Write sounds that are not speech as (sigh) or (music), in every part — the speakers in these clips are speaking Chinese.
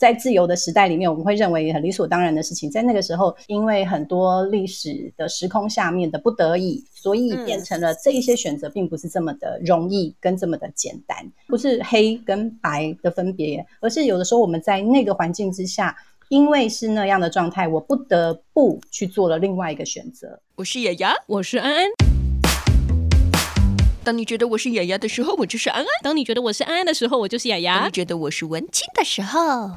在自由的时代里面，我们会认为很理所当然的事情，在那个时候，因为很多历史的时空下面的不得已，所以变成了这一些选择并不是这么的容易跟这么的简单，不是黑跟白的分别，而是有的时候我们在那个环境之下，因为是那样的状态，我不得不去做了另外一个选择。我是雅雅，我是安安。当你觉得我是雅雅的时候，我就是安安；当你觉得我是安安的时候，我就是雅雅；当你觉得我是文青的时候。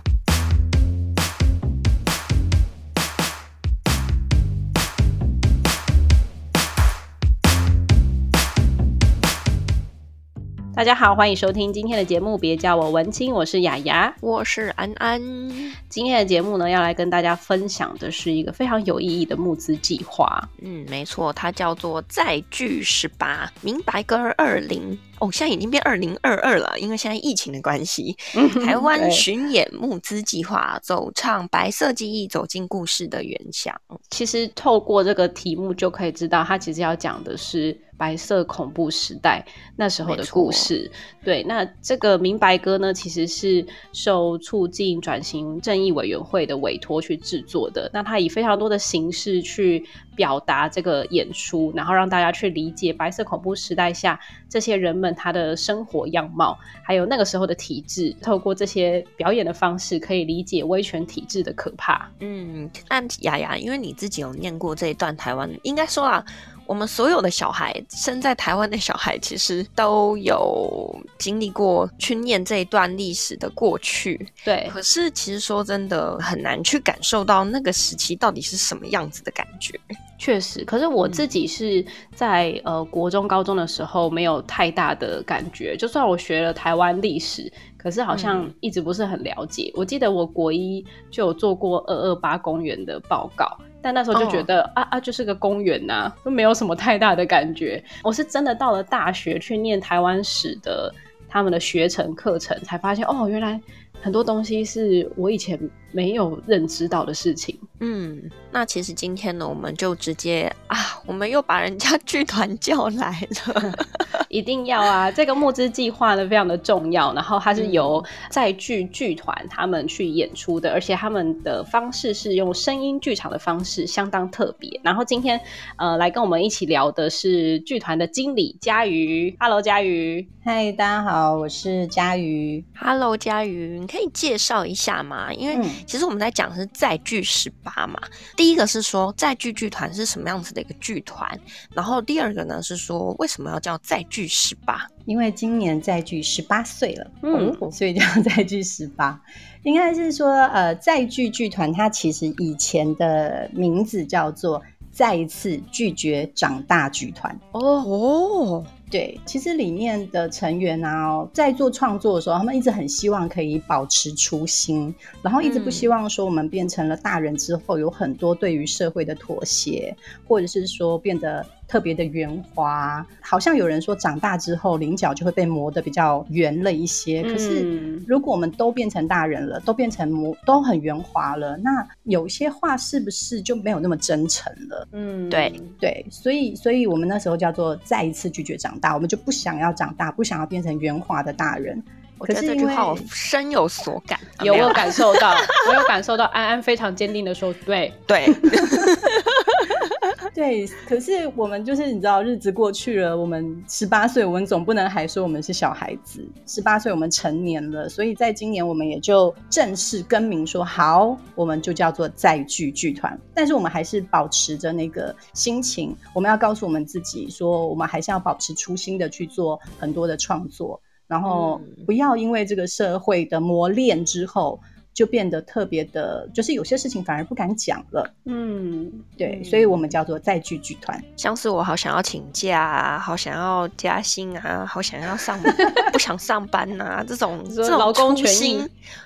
大家好，欢迎收听今天的节目。别叫我文青，我是雅雅，我是安安。今天的节目呢，要来跟大家分享的是一个非常有意义的募资计划。嗯，没错，它叫做“再聚十八明白哥二零”。哦，现在已经变二零二二了，因为现在疫情的关系。台湾巡演募资计划，走唱白色记忆，走进故事的原乡。其实透过这个题目就可以知道，它其实要讲的是白色恐怖时代那时候的故事。对，那这个明白歌呢，其实是受促进转型正义委员会的委托去制作的。那它以非常多的形式去表达这个演出，然后让大家去理解白色恐怖时代下这些人们他的生活样貌，还有那个时候的体制。透过这些表演的方式，可以理解威权体制的可怕。嗯，那雅雅，因为你自己有念过这一段台湾，应该说啊。我们所有的小孩，生在台湾的小孩，其实都有经历过去念这一段历史的过去。对，可是其实说真的，很难去感受到那个时期到底是什么样子的感觉。确实，可是我自己是在、嗯、呃国中、高中的时候没有太大的感觉。就算我学了台湾历史，可是好像一直不是很了解。嗯、我记得我国一就有做过二二八公园的报告。但那时候就觉得、哦、啊啊，就是个公园呐、啊，都没有什么太大的感觉。我是真的到了大学去念台湾史的他们的学程课程，才发现哦，原来很多东西是我以前没有认知到的事情。嗯，那其实今天呢，我们就直接啊，我们又把人家 (laughs) 剧团叫来了。(laughs) 一定要啊！这个募资计划呢，非常的重要，然后它是由在剧剧团他们去演出的，而且他们的方式是用声音剧场的方式，相当特别。然后今天呃，来跟我们一起聊的是剧团的经理佳瑜。Hello，佳瑜。嗨，大家好，我是佳瑜。Hello，佳瑜，你可以介绍一下吗？因为其实我们在讲的是载具十八嘛。第一个是说载具剧团是什么样子的一个剧团，然后第二个呢是说为什么要叫载具十八，因为今年载具十八岁了，嗯，所以叫载具十八。(laughs) 应该是说，呃，载具剧团它其实以前的名字叫做再一次拒绝长大剧团。哦哦。对，其实里面的成员啊，在做创作的时候，他们一直很希望可以保持初心，然后一直不希望说我们变成了大人之后有很多对于社会的妥协，或者是说变得特别的圆滑。好像有人说长大之后菱角就会被磨得比较圆了一些。可是如果我们都变成大人了，都变成磨都很圆滑了，那有些话是不是就没有那么真诚了？嗯，对对，所以所以我们那时候叫做再一次拒绝长大。我们就不想要长大，不想要变成圆滑的大人。我觉得这句话我深有所感，有没有感受到？(laughs) 我有感受到安安非常坚定的说：“对对 (laughs) 对。”可是我们就是你知道，日子过去了，我们十八岁，我们总不能还说我们是小孩子。十八岁，我们成年了，所以在今年我们也就正式更名说好，我们就叫做再聚剧团。但是我们还是保持着那个心情，我们要告诉我们自己说，我们还是要保持初心的去做很多的创作。然后不要因为这个社会的磨练之后，就变得特别的，就是有些事情反而不敢讲了。嗯，对，所以我们叫做再聚剧团。像是我好想要请假啊，好想要加薪啊，好想要上 (laughs) 不想上班啊，这种这种劳工权益，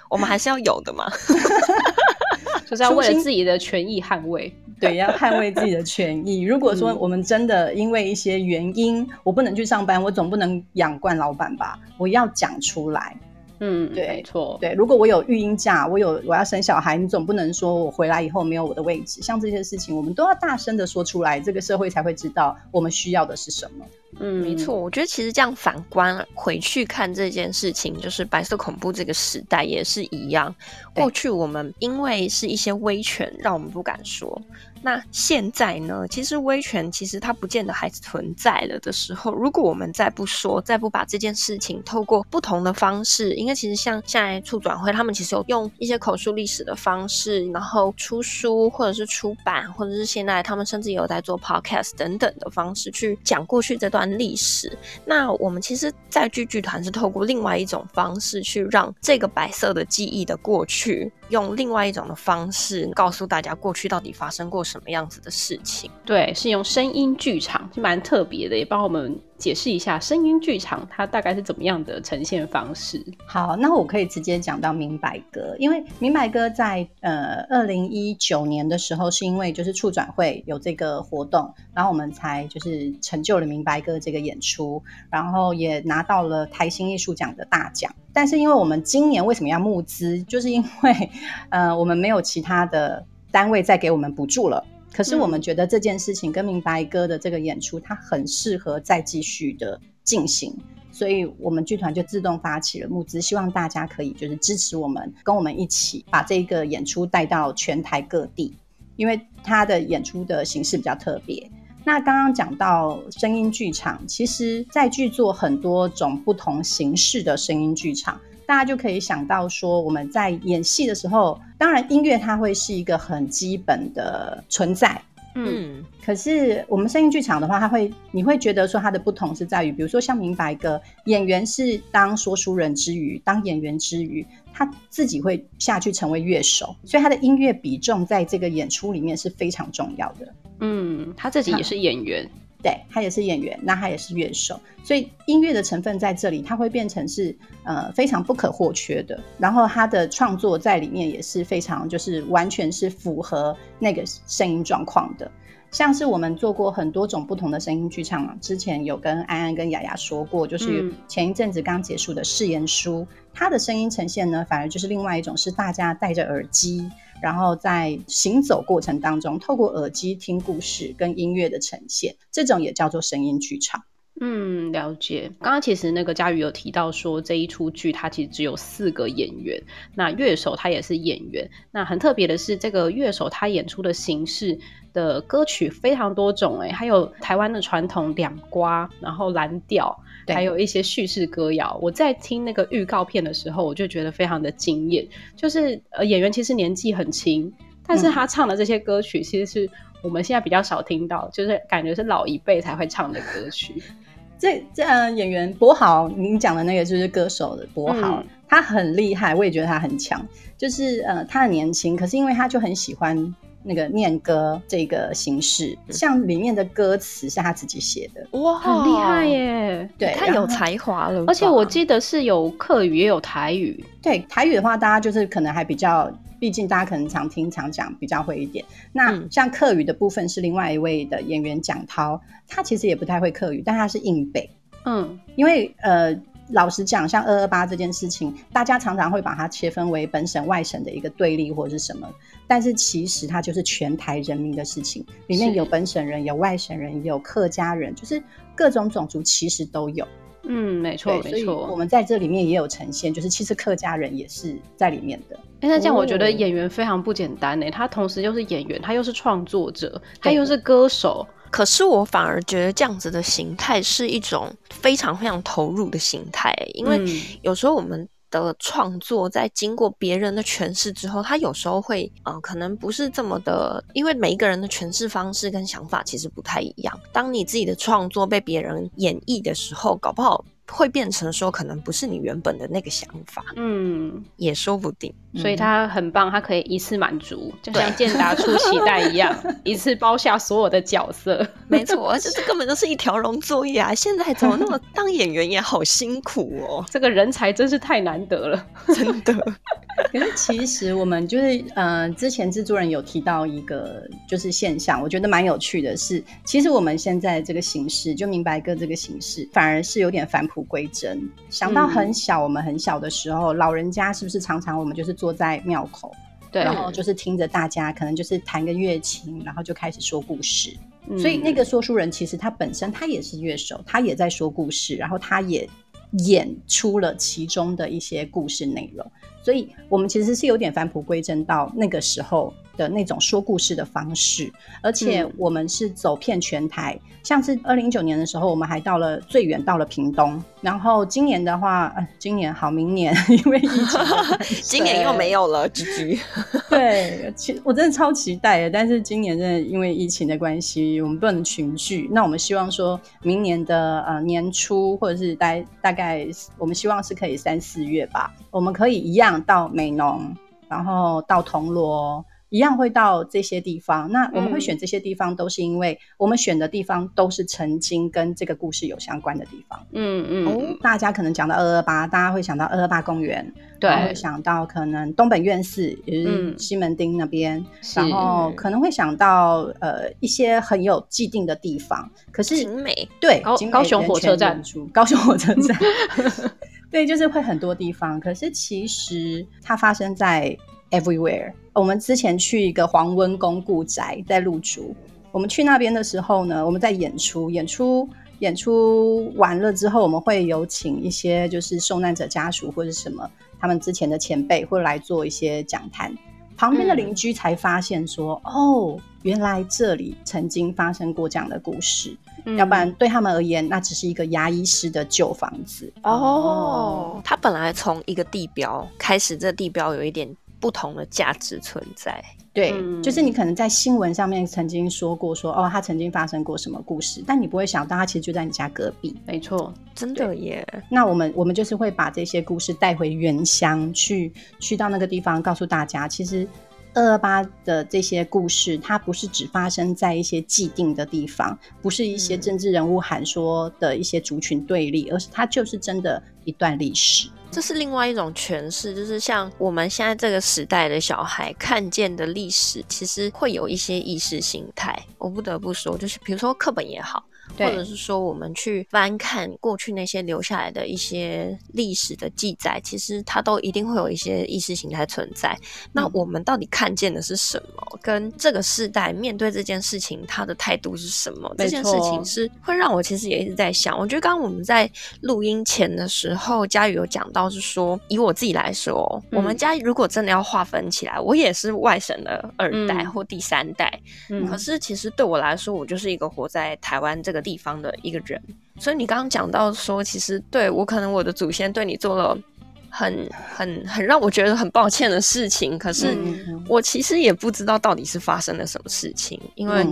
我们还是要有的嘛。(laughs) (laughs) 就是要为了自己的权益捍卫。对，要捍卫自己的权益。如果说我们真的因为一些原因，嗯、我不能去上班，我总不能养惯老板吧？我要讲出来。嗯，对，没错。对，如果我有育婴假，我有我要生小孩，你总不能说我回来以后没有我的位置。像这些事情，我们都要大声的说出来，这个社会才会知道我们需要的是什么。嗯，没错，我觉得其实这样反观回去看这件事情，就是白色恐怖这个时代也是一样。过去我们因为是一些威权，让我们不敢说。那现在呢？其实威权其实它不见得还存在了的时候，如果我们再不说，再不把这件事情透过不同的方式，因为其实像现在促转会，他们其实有用一些口述历史的方式，然后出书或者是出版，或者是现在他们甚至有在做 podcast 等等的方式去讲过去这段历史。那我们其实在剧剧团是透过另外一种方式去让这个白色的记忆的过去，用另外一种的方式告诉大家过去到底发生过什么样子的事情？对，是用声音剧场，是蛮特别的，也帮我们解释一下声音剧场它大概是怎么样的呈现方式。好，那我可以直接讲到明白歌，因为明白歌在呃二零一九年的时候，是因为就是处转会有这个活动，然后我们才就是成就了明白歌这个演出，然后也拿到了台新艺术奖的大奖。但是因为我们今年为什么要募资，就是因为呃我们没有其他的单位再给我们补助了。可是我们觉得这件事情跟明白哥的这个演出，它很适合再继续的进行，所以我们剧团就自动发起了募资，希望大家可以就是支持我们，跟我们一起把这个演出带到全台各地，因为它的演出的形式比较特别。那刚刚讲到声音剧场，其实在剧作很多种不同形式的声音剧场。大家就可以想到说，我们在演戏的时候，当然音乐它会是一个很基本的存在，嗯，可是我们声音剧场的话，它会你会觉得说它的不同是在于，比如说像明白哥，演员是当说书人之余，当演员之余，他自己会下去成为乐手，所以他的音乐比重在这个演出里面是非常重要的。嗯，他自己也是演员。对，他也是演员，那他也是乐手，所以音乐的成分在这里，它会变成是呃非常不可或缺的。然后他的创作在里面也是非常，就是完全是符合那个声音状况的。像是我们做过很多种不同的声音剧场嘛，之前有跟安安跟雅雅说过，就是前一阵子刚结束的誓言书，他的声音呈现呢，反而就是另外一种，是大家戴着耳机。然后在行走过程当中，透过耳机听故事跟音乐的呈现，这种也叫做声音剧场。嗯，了解。刚刚其实那个家瑜有提到说，这一出剧它其实只有四个演员，那乐手他也是演员。那很特别的是，这个乐手他演出的形式的歌曲非常多种，哎，还有台湾的传统两瓜，然后蓝调。还有一些叙事歌谣，我在听那个预告片的时候，我就觉得非常的惊艳。就是呃，演员其实年纪很轻，但是他唱的这些歌曲，其实是我们现在比较少听到，就是感觉是老一辈才会唱的歌曲。(laughs) 这这、呃、演员柏豪，您讲的那个就是歌手的柏豪，嗯、他很厉害，我也觉得他很强。就是呃，他很年轻，可是因为他就很喜欢。那个念歌这个形式，像里面的歌词是他自己写的，哇，很厉害耶！对，太有才华了。而且我记得是有客语也有台语。对，台语的话，大家就是可能还比较，毕竟大家可能常听常讲，比较会一点。那像客语的部分是另外一位的演员蒋涛，他其实也不太会客语，但他是硬背。嗯，因为呃。老实讲，像二二八这件事情，大家常常会把它切分为本省外省的一个对立或者是什么，但是其实它就是全台人民的事情，里面有本省人，有外省人，有客家人，就是各种种族其实都有。嗯，没错，没错。我们在这里面也有呈现，就是其实客家人也是在里面的。哎、欸，那这样我觉得演员非常不简单呢，他同时又是演员，他又是创作者，他又是歌手。可是我反而觉得这样子的形态是一种非常非常投入的形态，因为有时候我们的创作在经过别人的诠释之后，他有时候会呃，可能不是这么的，因为每一个人的诠释方式跟想法其实不太一样。当你自己的创作被别人演绎的时候，搞不好。会变成说，可能不是你原本的那个想法，嗯，也说不定。所以他很棒，他可以一次满足，就像健达出奇蛋一样，(laughs) 一次包下所有的角色。没错，而且这根本就是一条龙作业啊！现在怎么那么当演员也好辛苦哦？(laughs) 这个人才真是太难得了，真的。(laughs) 可是其实我们就是，呃，之前制作人有提到一个就是现象，我觉得蛮有趣的是，其实我们现在这个形式，就明白哥这个形式，反而是有点返璞归真。想到很小，我们很小的时候，嗯、老人家是不是常常我们就是坐在庙口，对，然后就是听着大家可能就是弹个乐琴，然后就开始说故事。嗯、所以那个说书人其实他本身他也是乐手，他也在说故事，然后他也演出了其中的一些故事内容。所以我们其实是有点返璞归真到那个时候的那种说故事的方式，而且我们是走遍全台。嗯、像是二零一九年的时候，我们还到了最远到了屏东。然后今年的话，呃、今年好，明年 (laughs) 因为疫情，(laughs) 今年又没有了。对，其我真的超期待的。但是今年真的因为疫情的关系，我们不能群聚。那我们希望说明年的呃年初，或者是大大概，我们希望是可以三四月吧，我们可以一样。到美浓，然后到铜锣，一样会到这些地方。那我们会选这些地方，都是因为我们选的地方都是曾经跟这个故事有相关的地方。嗯嗯、哦，大家可能讲到二二八，大家会想到二二八公园，对，会想到可能东本院寺，也就是西门町那边，嗯、然后可能会想到呃一些很有既定的地方。可是景美，对，高高雄火车站，高雄火车站。(laughs) 对，就是会很多地方，可是其实它发生在 everywhere。我们之前去一个黄温公故宅，在鹿竹，我们去那边的时候呢，我们在演出，演出演出完了之后，我们会有请一些就是受难者家属或者什么他们之前的前辈会来做一些讲坛，旁边的邻居才发现说，嗯、哦，原来这里曾经发生过这样的故事。要不然对他们而言，那只是一个牙医师的旧房子哦。他本来从一个地标开始，这地标有一点不同的价值存在。对，嗯、就是你可能在新闻上面曾经说过说，说哦，他曾经发生过什么故事，但你不会想到他其实就在你家隔壁。没错，真的耶。那我们我们就是会把这些故事带回原乡去，去到那个地方，告诉大家，其实。二二八的这些故事，它不是只发生在一些既定的地方，不是一些政治人物喊说的一些族群对立，而是它就是真的一段历史。这是另外一种诠释，就是像我们现在这个时代的小孩看见的历史，其实会有一些意识形态。我不得不说，就是比如说课本也好。或者是说，我们去翻看过去那些留下来的一些历史的记载，其实它都一定会有一些意识形态存在。那我们到底看见的是什么？跟这个世代面对这件事情，他的态度是什么？这件事情是会让我其实也一直在想。我觉得刚刚我们在录音前的时候，佳宇有讲到是说，以我自己来说，我们家如果真的要划分起来，我也是外省的二代或第三代。可是其实对我来说，我就是一个活在台湾这个地方的一个人，所以你刚刚讲到说，其实对我可能我的祖先对你做了很很很让我觉得很抱歉的事情，可是我其实也不知道到底是发生了什么事情，因为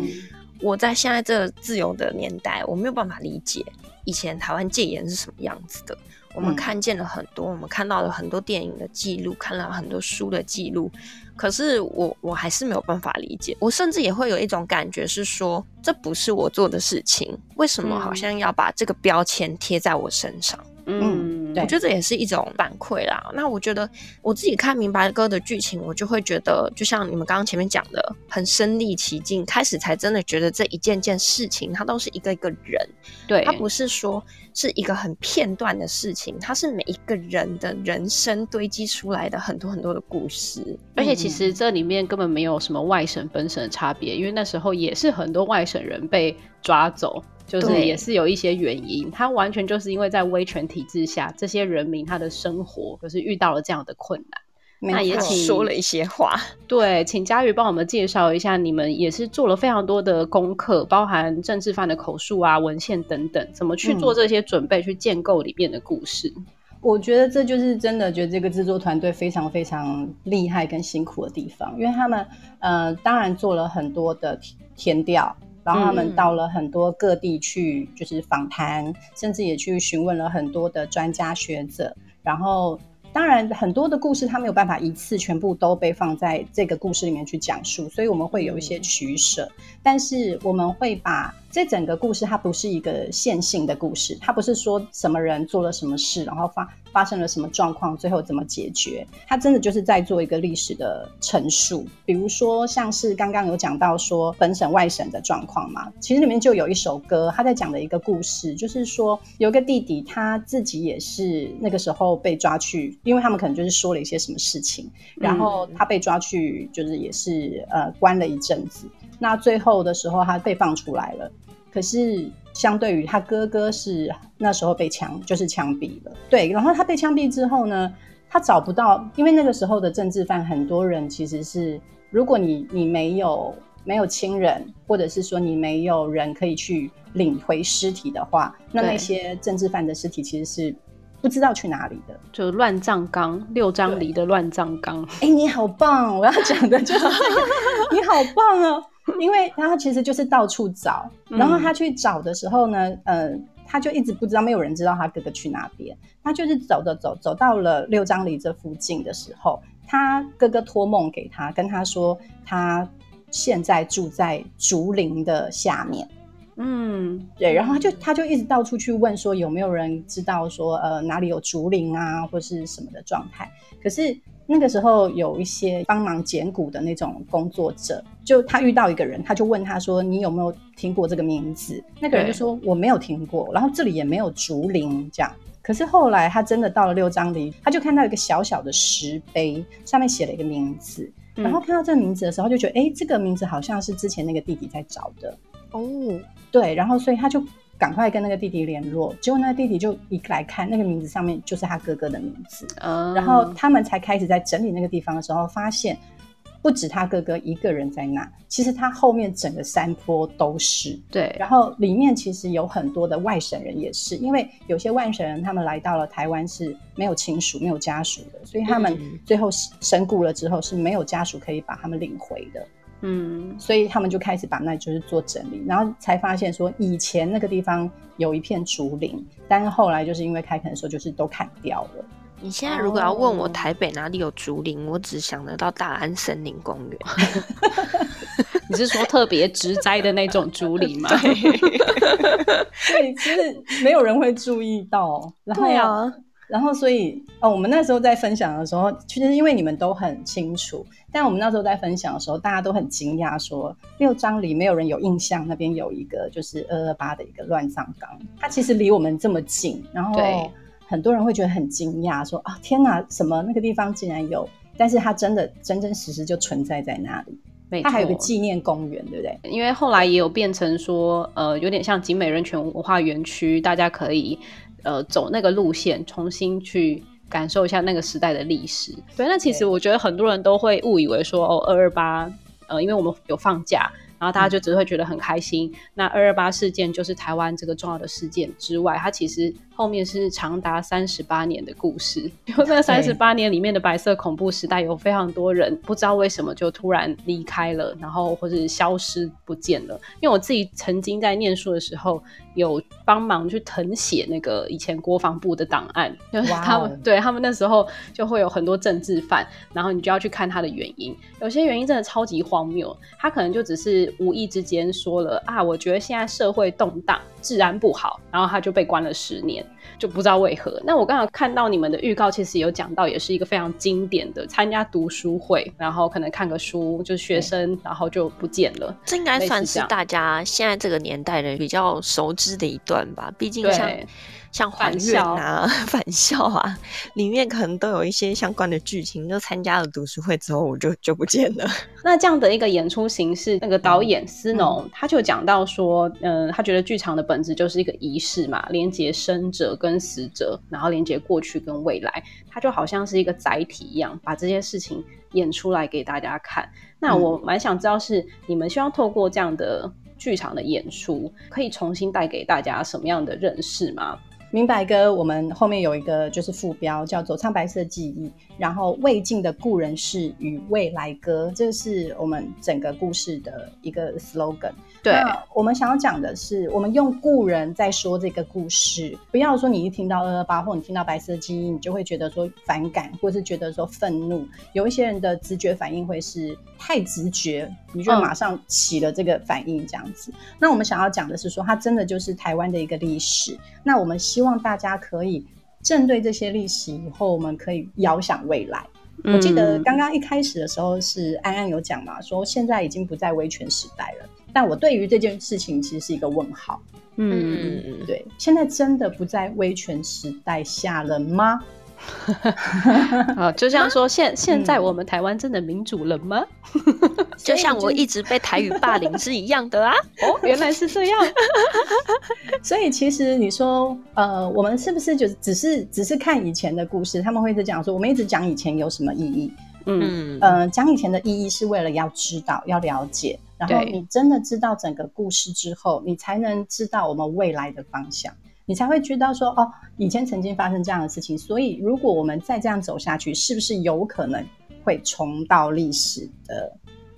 我在现在这自由的年代，我没有办法理解以前台湾戒严是什么样子的。我们看见了很多，我们看到了很多电影的记录，看了很多书的记录。可是我我还是没有办法理解，我甚至也会有一种感觉是说，这不是我做的事情，为什么好像要把这个标签贴在我身上？嗯，我觉得这也是一种反馈啦。那我觉得我自己看《明白歌》的剧情，我就会觉得，就像你们刚刚前面讲的，很身历其境，开始才真的觉得这一件件事情，它都是一个一个人，对，它不是说是一个很片段的事情，它是每一个人的人生堆积出来的很多很多的故事。而且其实这里面根本没有什么外省本省的差别，因为那时候也是很多外省人被抓走。就是也是有一些原因，他完全就是因为在威权体制下，这些人民他的生活就是遇到了这样的困难。那也请说了一些话，(laughs) 对，请佳宇帮我们介绍一下，你们也是做了非常多的功课，包含政治犯的口述啊、文献等等，怎么去做这些准备，去建构里面的故事。嗯。我觉得这就是真的，觉得这个制作团队非常非常厉害跟辛苦的地方，因为他们呃，当然做了很多的填调。然后他们到了很多各地去，就是访谈，嗯、甚至也去询问了很多的专家学者。然后，当然很多的故事他没有办法一次全部都被放在这个故事里面去讲述，所以我们会有一些取舍。嗯、但是我们会把这整个故事它不是一个线性的故事，它不是说什么人做了什么事，然后发发生了什么状况，最后怎么解决。它真的就是在做一个历史的陈述。比如说，像是刚刚有讲到说本省外省的状况嘛，其实里面就有一首歌，他在讲的一个故事，就是说有个弟弟他自己也是那个时候被抓去，因为他们可能就是说了一些什么事情，然后他被抓去，就是也是呃关了一阵子。那最后的时候，他被放出来了。可是，相对于他哥哥是那时候被枪，就是枪毙了。对，然后他被枪毙之后呢，他找不到，因为那个时候的政治犯很多人其实是，如果你你没有没有亲人，或者是说你没有人可以去领回尸体的话，那那些政治犯的尸体其实是不知道去哪里的，就乱葬岗，六张犁的乱葬岗。哎、欸，你好棒！我要讲的就是这个，(laughs) 你好棒哦。因为他其实就是到处找，然后他去找的时候呢，嗯、呃，他就一直不知道，没有人知道他哥哥去哪边。他就是走着走，走到了六张犁这附近的时候，他哥哥托梦给他，跟他说他现在住在竹林的下面。嗯，对，然后他就他就一直到处去问说有没有人知道说呃哪里有竹林啊或是什么的状态，可是。那个时候有一些帮忙捡骨的那种工作者，就他遇到一个人，他就问他说：“你有没有听过这个名字？”那个人就说：“我没有听过。”然后这里也没有竹林这样。可是后来他真的到了六张犁，他就看到一个小小的石碑，上面写了一个名字。然后看到这个名字的时候，就觉得：“哎，这个名字好像是之前那个弟弟在找的。”哦，对，然后所以他就。赶快跟那个弟弟联络，结果那个弟弟就一来看那个名字上面就是他哥哥的名字，嗯，然后他们才开始在整理那个地方的时候，发现不止他哥哥一个人在那，其实他后面整个山坡都是。对，然后里面其实有很多的外省人也是，因为有些外省人他们来到了台湾是没有亲属、没有家属的，所以他们最后身故了之后是没有家属可以把他们领回的。嗯，所以他们就开始把那就是做整理，然后才发现说以前那个地方有一片竹林，但是后来就是因为开垦的时候就是都砍掉了。你现在如果要问我台北哪里有竹林，哦、我只想得到大安森林公园。(laughs) 你是说特别植栽的那种竹林吗？对，(laughs) 其实没有人会注意到。然后呀。然后，所以哦，我们那时候在分享的时候，其实因为你们都很清楚，但我们那时候在分享的时候，大家都很惊讶，说六张犁没有人有印象，那边有一个就是二二八的一个乱葬岗，它其实离我们这么近，然后很多人会觉得很惊讶，说啊，天哪，什么那个地方竟然有？但是它真的真真实实就存在在那里，它还有个纪念公园，对不对？因为后来也有变成说，呃，有点像景美人权文化园区，大家可以。呃，走那个路线，重新去感受一下那个时代的历史。对，那其实我觉得很多人都会误以为说，哦，二二八，呃，因为我们有放假。然后大家就只会觉得很开心。嗯、那二二八事件就是台湾这个重要的事件之外，它其实后面是长达三十八年的故事。因为那三十八年里面的白色恐怖时代，有非常多人不知道为什么就突然离开了，然后或者消失不见了。因为我自己曾经在念书的时候，有帮忙去誊写那个以前国防部的档案，(laughs) 就是他们、wow. 对他们那时候就会有很多政治犯，然后你就要去看他的原因。有些原因真的超级荒谬，他可能就只是。无意之间说了啊，我觉得现在社会动荡，治安不好，然后他就被关了十年，就不知道为何。那我刚刚看到你们的预告，其实有讲到，也是一个非常经典的参加读书会，然后可能看个书，就是学生，然后就不见了。这应该算是大家现在这个年代人比较熟知的一段吧，毕竟像。像还愿啊、(laughs) 返校啊，里面可能都有一些相关的剧情。就参加了读书会之后，我就就不见了。(laughs) 那这样的一个演出形式，那个导演思农、嗯、他就讲到说，嗯，他觉得剧场的本质就是一个仪式嘛，连接生者跟死者，然后连接过去跟未来，它就好像是一个载体一样，把这些事情演出来给大家看。那我蛮想知道是，是你们希望透过这样的剧场的演出，可以重新带给大家什么样的认识吗？明白哥，我们后面有一个就是副标叫做《走唱白色记忆》，然后未尽的故人事与未来歌，这是我们整个故事的一个 slogan。对，我们想要讲的是，我们用故人在说这个故事，不要说你一听到二二八，或你听到白色记忆，你就会觉得说反感，或是觉得说愤怒。有一些人的直觉反应会是太直觉，你就马上起了这个反应这样子。嗯、那我们想要讲的是说，它真的就是台湾的一个历史。那我们希望大家可以正对这些历史，以后我们可以遥想未来。嗯、我记得刚刚一开始的时候是安安有讲嘛，说现在已经不在威权时代了。但我对于这件事情其实是一个问号。嗯，对，现在真的不在威权时代下了吗？啊，(laughs) 就像说现现在我们台湾真的民主了吗？(laughs) 就像我一直被台语霸凌是一样的啊！(laughs) 哦，原来是这样。所以其实你说，呃，我们是不是就只是只是看以前的故事？他们会一直讲说，我们一直讲以前有什么意义？嗯呃，讲以前的意义是为了要知道、要了解。然后你真的知道整个故事之后，你才能知道我们未来的方向，你才会知道说哦，以前曾经发生这样的事情，所以如果我们再这样走下去，是不是有可能会重蹈历史的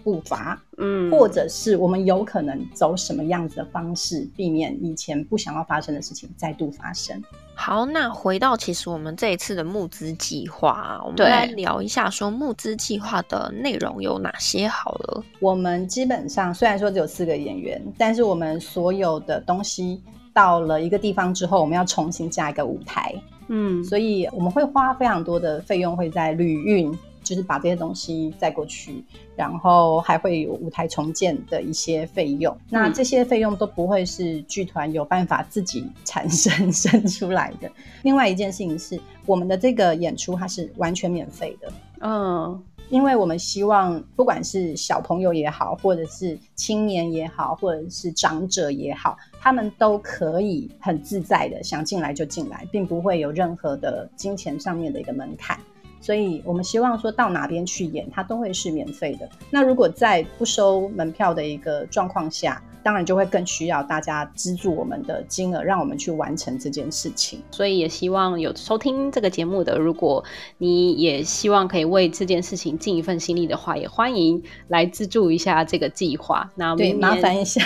步伐？嗯，或者是我们有可能走什么样子的方式，避免以前不想要发生的事情再度发生？好，那回到其实我们这一次的募资计划，我们来聊一下，说募资计划的内容有哪些好了。我们基本上虽然说只有四个演员，但是我们所有的东西到了一个地方之后，我们要重新加一个舞台，嗯，所以我们会花非常多的费用会在旅运。就是把这些东西载过去，然后还会有舞台重建的一些费用。嗯、那这些费用都不会是剧团有办法自己产生生出来的。另外一件事情是，我们的这个演出它是完全免费的。嗯，因为我们希望不管是小朋友也好，或者是青年也好，或者是长者也好，他们都可以很自在的想进来就进来，并不会有任何的金钱上面的一个门槛。所以我们希望说到哪边去演，它都会是免费的。那如果在不收门票的一个状况下，当然就会更需要大家资助我们的金额，让我们去完成这件事情。所以也希望有收听这个节目的，如果你也希望可以为这件事情尽一份心力的话，也欢迎来资助一下这个计划。那对，麻烦一下，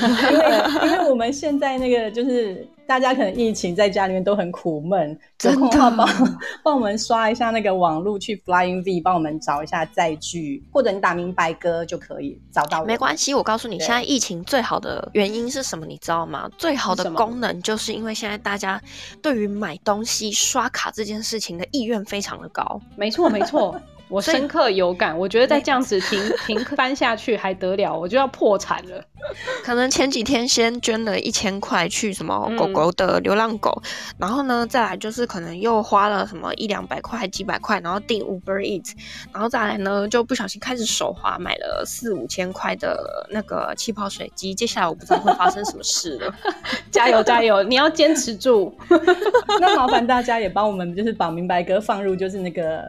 因为 (laughs) 因为我们现在那个就是。大家可能疫情在家里面都很苦闷，(laughs) 有空的话帮帮我们刷一下那个网络，去 Flying V 帮我们找一下载具，或者你打明白歌就可以找到我。没关系，我告诉你，现在疫情最好的原因是什么？你知道吗？最好的功能就是因为现在大家对于买东西刷卡这件事情的意愿非常的高。没错，没错。我深刻有感，我觉得再这样子停停 (laughs) 翻下去还得了，我就要破产了。可能前几天先捐了一千块去什么狗狗的流浪狗，嗯、然后呢，再来就是可能又花了什么一两百块、几百块，然后订 Uber Eats，然后再来呢就不小心开始手滑买了四五千块的那个气泡水机。接下来我不知道会发生什么事了。(laughs) 加油加油，你要坚持住。(laughs) 那麻烦大家也帮我们就是把明白哥放入就是那个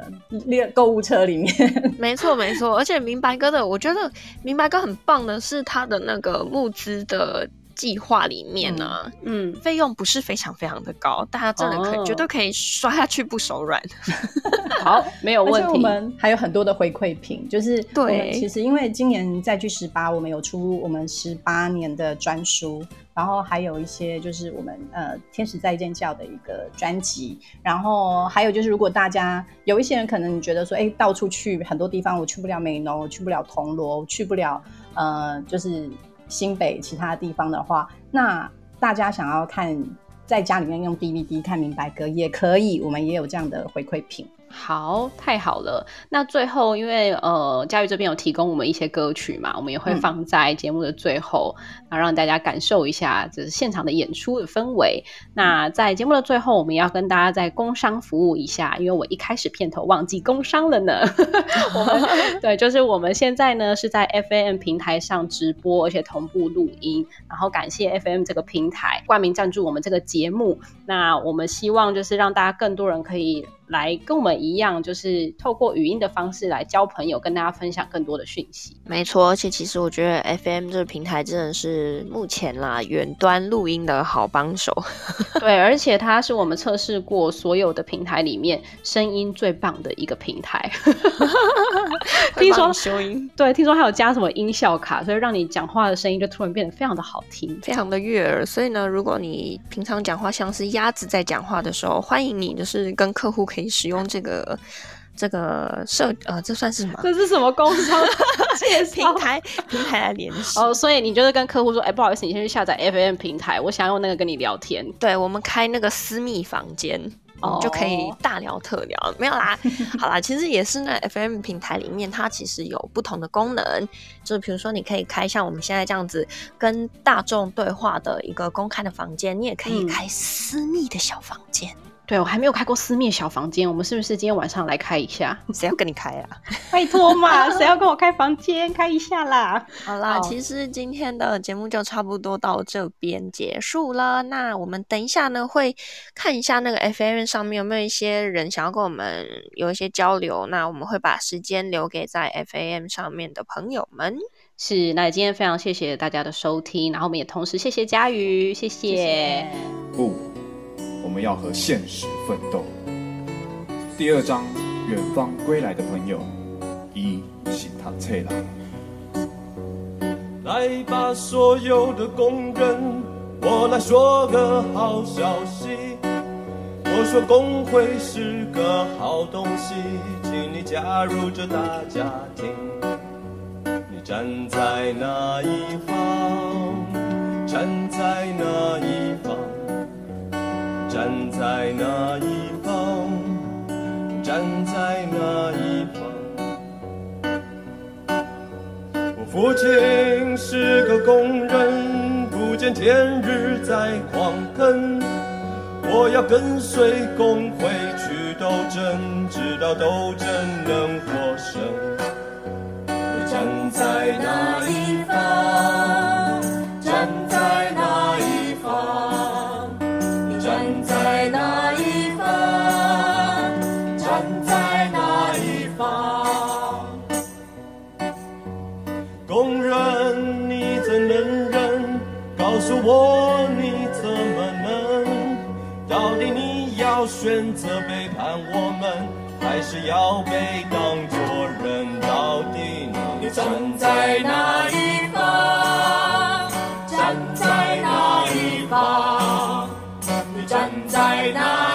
列购物车里面。(laughs) 没错没错，而且明白哥的，我觉得明白哥很棒的是他的那。个募资的计划里面呢，嗯，费用不是非常非常的高，大家真的可以、哦、绝对可以刷下去不手软。(laughs) 好，没有问题。我们还有很多的回馈品，就是对，其实因为今年在剧十八，我们有出我们十八年的专书，然后还有一些就是我们呃天使再见教的一个专辑，然后还有就是如果大家有一些人可能你觉得说，哎、欸，到处去很多地方，我去不了美浓，我去不了铜锣，我去不了呃，就是。新北其他地方的话，那大家想要看在家里面用 DVD 看明白歌也可以，我们也有这样的回馈品。好，太好了。那最后，因为呃，佳玉这边有提供我们一些歌曲嘛，我们也会放在节目的最后，然后、嗯、让大家感受一下就是现场的演出的氛围。那在节目的最后，我们要跟大家在工商服务一下，因为我一开始片头忘记工商了呢。我 (laughs) 们对，就是我们现在呢是在 FAM 平台上直播，而且同步录音。然后感谢 FAM 这个平台冠名赞助我们这个节目。那我们希望就是让大家更多人可以。来跟我们一样，就是透过语音的方式来交朋友，跟大家分享更多的讯息。没错，而且其实我觉得 FM 这个平台真的是目前啦远端录音的好帮手。(laughs) 对，而且它是我们测试过所有的平台里面声音最棒的一个平台。(laughs) 听说修音，对，听说还有加什么音效卡，所以让你讲话的声音就突然变得非常的好听，非常的悦耳。所以呢，如果你平常讲话像是鸭子在讲话的时候，欢迎你就是跟客户可以使用这个这个社呃，这算是什么？这是什么工商 (laughs) 介绍平台平台来联系哦。所以你就是跟客户说，哎，不好意思，你先去下载 FM 平台，我想用那个跟你聊天。对，我们开那个私密房间，哦、就可以大聊特聊。没有啦，好啦，其实也是那 FM 平台里面，它其实有不同的功能，就是比如说你可以开像我们现在这样子跟大众对话的一个公开的房间，你也可以开私密的小房间。嗯对，我还没有开过私密小房间，我们是不是今天晚上来开一下？(laughs) 谁要跟你开啊？(laughs) 拜托嘛，谁要跟我开房间？开一下啦！(laughs) 好啦，其实今天的节目就差不多到这边结束了。那我们等一下呢，会看一下那个 FM 上面有没有一些人想要跟我们有一些交流。那我们会把时间留给在 FM 上面的朋友们。是，那今天非常谢谢大家的收听，然后我们也同时谢谢佳瑜，谢谢。谢谢不。我们要和现实奋斗。第二章，远方归来的朋友，一起踏车来。来吧，所有的工人，我来说个好消息。我说工会是个好东西，请你加入这大家庭。你站在哪一方？站在哪一？站在哪一方？站在哪一方？我父亲是个工人，不见天日在矿坑。我要跟随工会去斗争，直到斗争能获胜。站在哪一要被当作人，到底你站在哪一方？站在哪一方？你站在哪？